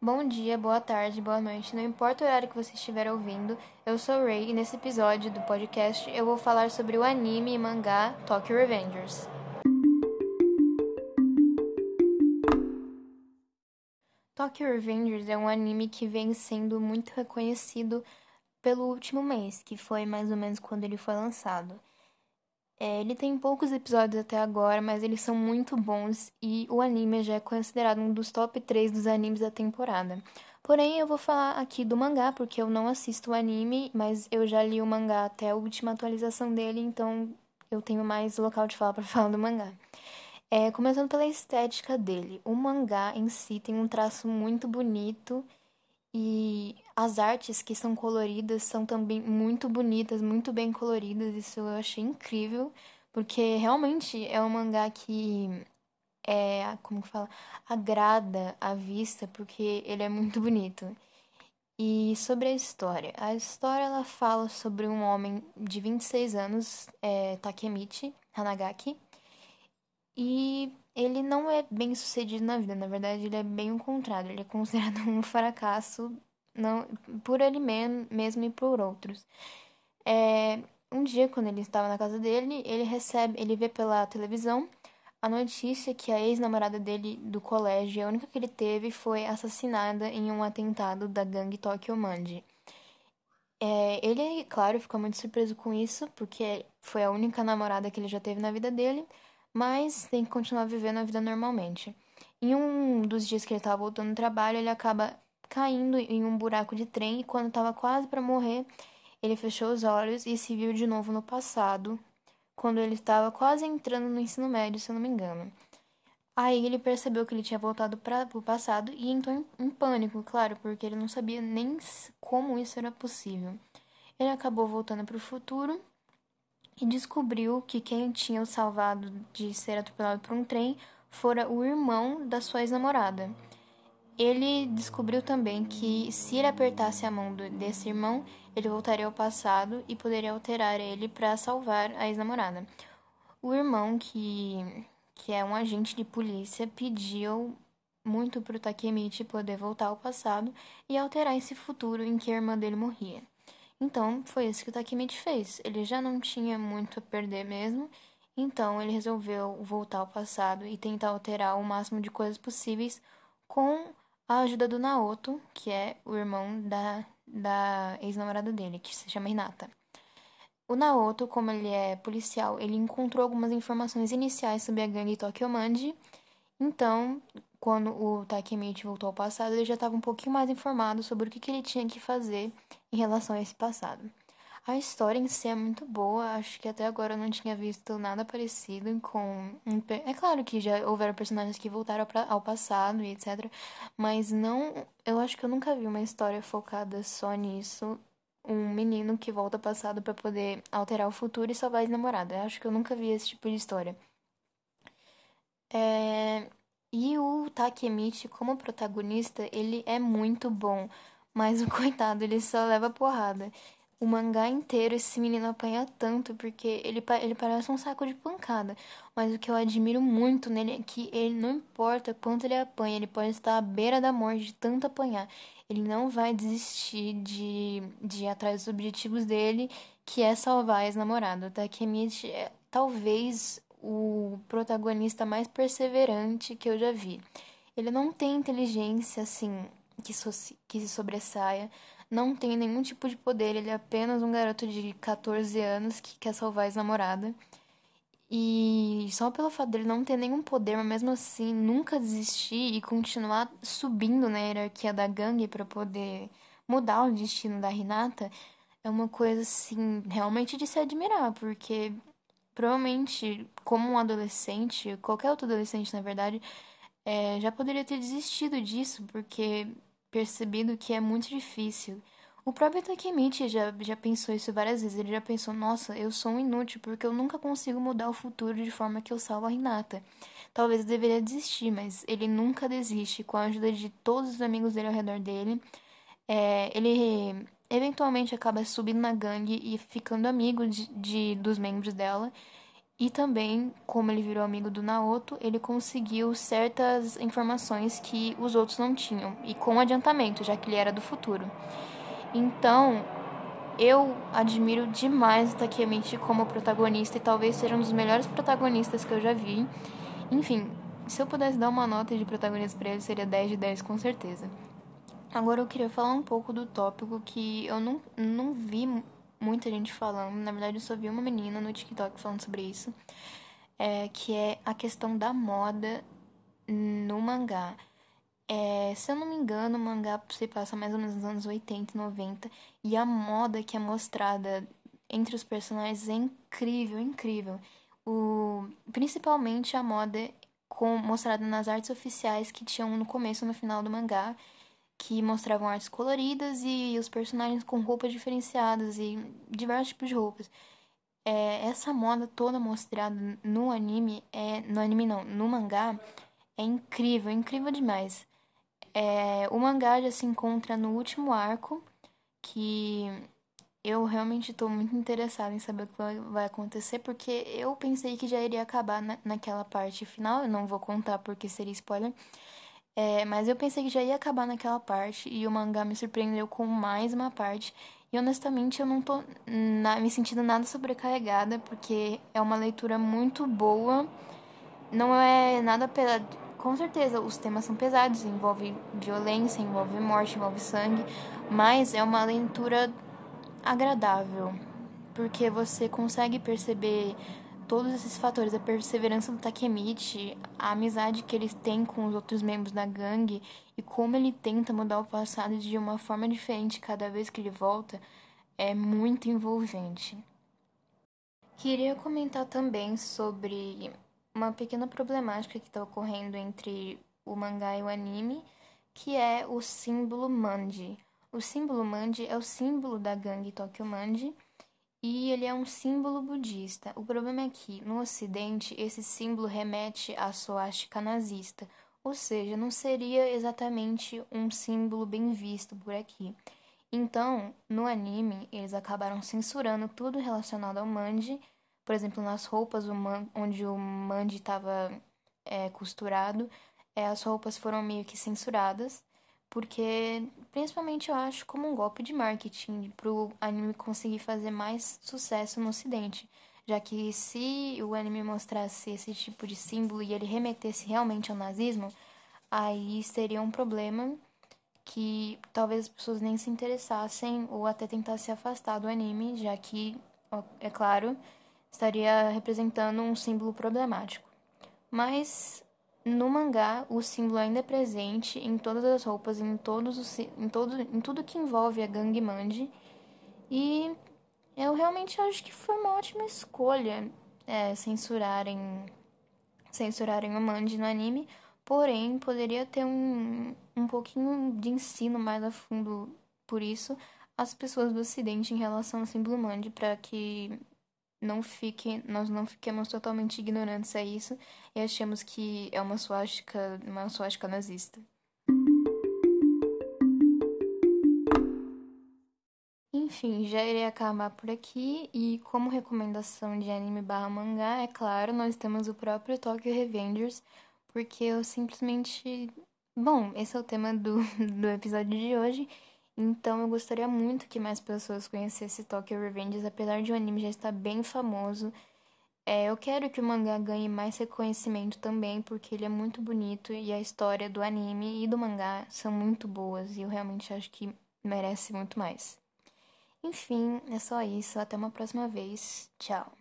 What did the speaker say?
Bom dia, boa tarde, boa noite, não importa o horário que você estiver ouvindo, eu sou Ray e nesse episódio do podcast eu vou falar sobre o anime e mangá Tokyo Revengers. Tokyo Revengers é um anime que vem sendo muito reconhecido pelo último mês, que foi mais ou menos quando ele foi lançado. É, ele tem poucos episódios até agora, mas eles são muito bons e o anime já é considerado um dos top 3 dos animes da temporada. Porém, eu vou falar aqui do mangá, porque eu não assisto o anime, mas eu já li o mangá até a última atualização dele, então eu tenho mais local de fala para falar do mangá. É, começando pela estética dele. O mangá em si tem um traço muito bonito e as artes que são coloridas são também muito bonitas, muito bem coloridas. Isso eu achei incrível, porque realmente é um mangá que é, como que fala, agrada a vista, porque ele é muito bonito. E sobre a história. A história ela fala sobre um homem de 26 anos, é, Takemichi Hanagaki, e ele não é bem sucedido na vida, na verdade, ele é bem o contrário. Ele é considerado um fracasso não, por ele mesmo e por outros. É, um dia, quando ele estava na casa dele, ele recebe, ele vê pela televisão a notícia que a ex-namorada dele do colégio, a única que ele teve, foi assassinada em um atentado da gangue Tokyo Manji. É, ele, claro, ficou muito surpreso com isso, porque foi a única namorada que ele já teve na vida dele mas tem que continuar vivendo a vida normalmente. Em um dos dias que ele estava voltando do trabalho, ele acaba caindo em um buraco de trem e quando estava quase para morrer, ele fechou os olhos e se viu de novo no passado, quando ele estava quase entrando no ensino médio, se eu não me engano. Aí ele percebeu que ele tinha voltado para o passado e entrou em, em pânico, claro, porque ele não sabia nem como isso era possível. Ele acabou voltando para o futuro e descobriu que quem tinha o salvado de ser atropelado por um trem fora o irmão da sua ex-namorada. Ele descobriu também que se ele apertasse a mão desse irmão, ele voltaria ao passado e poderia alterar ele para salvar a ex-namorada. O irmão, que, que é um agente de polícia, pediu muito para o Takemichi poder voltar ao passado e alterar esse futuro em que a irmã dele morria. Então, foi isso que o Takemichi fez. Ele já não tinha muito a perder mesmo, então ele resolveu voltar ao passado e tentar alterar o máximo de coisas possíveis com a ajuda do Naoto, que é o irmão da, da ex-namorada dele, que se chama Hinata. O Naoto, como ele é policial, ele encontrou algumas informações iniciais sobre a gangue Tokyo Manji, então, quando o Takemichi voltou ao passado, ele já estava um pouquinho mais informado sobre o que, que ele tinha que fazer em relação a esse passado. A história em si é muito boa, acho que até agora eu não tinha visto nada parecido com. É claro que já houveram personagens que voltaram ao passado e etc. Mas não. Eu acho que eu nunca vi uma história focada só nisso. Um menino que volta ao passado para poder alterar o futuro e salvar a namorada. Eu acho que eu nunca vi esse tipo de história. É... E o Takemichi, como protagonista, ele é muito bom. Mas o coitado, ele só leva porrada. O mangá inteiro, esse menino apanha tanto porque ele, ele parece um saco de pancada. Mas o que eu admiro muito nele é que ele não importa quanto ele apanha, ele pode estar à beira da morte de tanto apanhar. Ele não vai desistir de, de ir atrás dos objetivos dele, que é salvar a ex-namorada. O Takemichi é talvez o protagonista mais perseverante que eu já vi. Ele não tem inteligência assim que, so que se sobressaia, não tem nenhum tipo de poder, ele é apenas um garoto de 14 anos que quer salvar a ex-namorada. E só pelo fato dele não ter nenhum poder, mas mesmo assim nunca desistir e continuar subindo na hierarquia da gangue para poder mudar o destino da Renata, é uma coisa assim realmente de se admirar, porque provavelmente, como um adolescente, qualquer outro adolescente, na verdade, é, já poderia ter desistido disso, porque percebido que é muito difícil. O próprio Takemichi já, já pensou isso várias vezes. Ele já pensou: nossa, eu sou um inútil porque eu nunca consigo mudar o futuro de forma que eu salvo a Hinata. Talvez eu deveria desistir, mas ele nunca desiste. Com a ajuda de todos os amigos dele ao redor dele, é, ele eventualmente acaba subindo na gangue e ficando amigo de, de, dos membros dela. E também, como ele virou amigo do Naoto, ele conseguiu certas informações que os outros não tinham, e com adiantamento, já que ele era do futuro. Então, eu admiro demais o Takemichi como protagonista e talvez seja um dos melhores protagonistas que eu já vi. Enfim, se eu pudesse dar uma nota de protagonista para ele, seria 10 de 10 com certeza. Agora eu queria falar um pouco do tópico que eu não, não vi muita gente falando. Na verdade, eu só vi uma menina no TikTok falando sobre isso. É, que é a questão da moda no mangá. É, se eu não me engano, o mangá se passa mais ou menos nos anos 80 e 90. E a moda que é mostrada entre os personagens é incrível, incrível. O, principalmente a moda com, mostrada nas artes oficiais que tinham no começo e no final do mangá que mostravam artes coloridas e os personagens com roupas diferenciadas e diversos tipos de roupas. É, essa moda toda mostrada no anime, é, no anime não, no mangá, é incrível, incrível demais. É, o mangá já se encontra no último arco, que eu realmente estou muito interessada em saber o que vai acontecer, porque eu pensei que já iria acabar na, naquela parte final, eu não vou contar porque seria spoiler, é, mas eu pensei que já ia acabar naquela parte e o mangá me surpreendeu com mais uma parte. E honestamente eu não tô na, me sentindo nada sobrecarregada, porque é uma leitura muito boa. Não é nada pesado. Com certeza os temas são pesados, envolve violência, envolve morte, envolve sangue, mas é uma leitura agradável, porque você consegue perceber todos esses fatores, a perseverança do Takemichi, a amizade que ele tem com os outros membros da gangue e como ele tenta mudar o passado de uma forma diferente cada vez que ele volta, é muito envolvente. Queria comentar também sobre uma pequena problemática que está ocorrendo entre o mangá e o anime, que é o símbolo Manji. O símbolo Manji é o símbolo da gangue Tokyo Manji e ele é um símbolo budista. O problema é que, no Ocidente, esse símbolo remete à suástica nazista, ou seja, não seria exatamente um símbolo bem visto por aqui. Então, no anime, eles acabaram censurando tudo relacionado ao manji, por exemplo, nas roupas onde o manji estava é, costurado, é, as roupas foram meio que censuradas porque principalmente eu acho como um golpe de marketing para o anime conseguir fazer mais sucesso no ocidente, já que se o anime mostrasse esse tipo de símbolo e ele remetesse realmente ao nazismo, aí seria um problema que talvez as pessoas nem se interessassem ou até tentassem se afastar do anime, já que, é claro, estaria representando um símbolo problemático. Mas no mangá, o símbolo ainda é presente em todas as roupas, em, todos os, em, todo, em tudo que envolve a gangue Manji. E eu realmente acho que foi uma ótima escolha é, censurarem, censurarem o Manji no anime. Porém, poderia ter um, um pouquinho de ensino mais a fundo por isso as pessoas do ocidente em relação ao símbolo Manji para que não fique, nós não fiquemos totalmente ignorantes a isso e achemos que é uma suástica, uma suástica nazista. Enfim, já irei acabar por aqui e como recomendação de anime barra mangá, é claro, nós temos o próprio Tokyo Revengers, porque eu simplesmente... Bom, esse é o tema do, do episódio de hoje então eu gostaria muito que mais pessoas conhecessem Tokyo Revengers, apesar de o anime já estar bem famoso. É, eu quero que o mangá ganhe mais reconhecimento também, porque ele é muito bonito e a história do anime e do mangá são muito boas e eu realmente acho que merece muito mais. Enfim, é só isso. Até uma próxima vez. Tchau.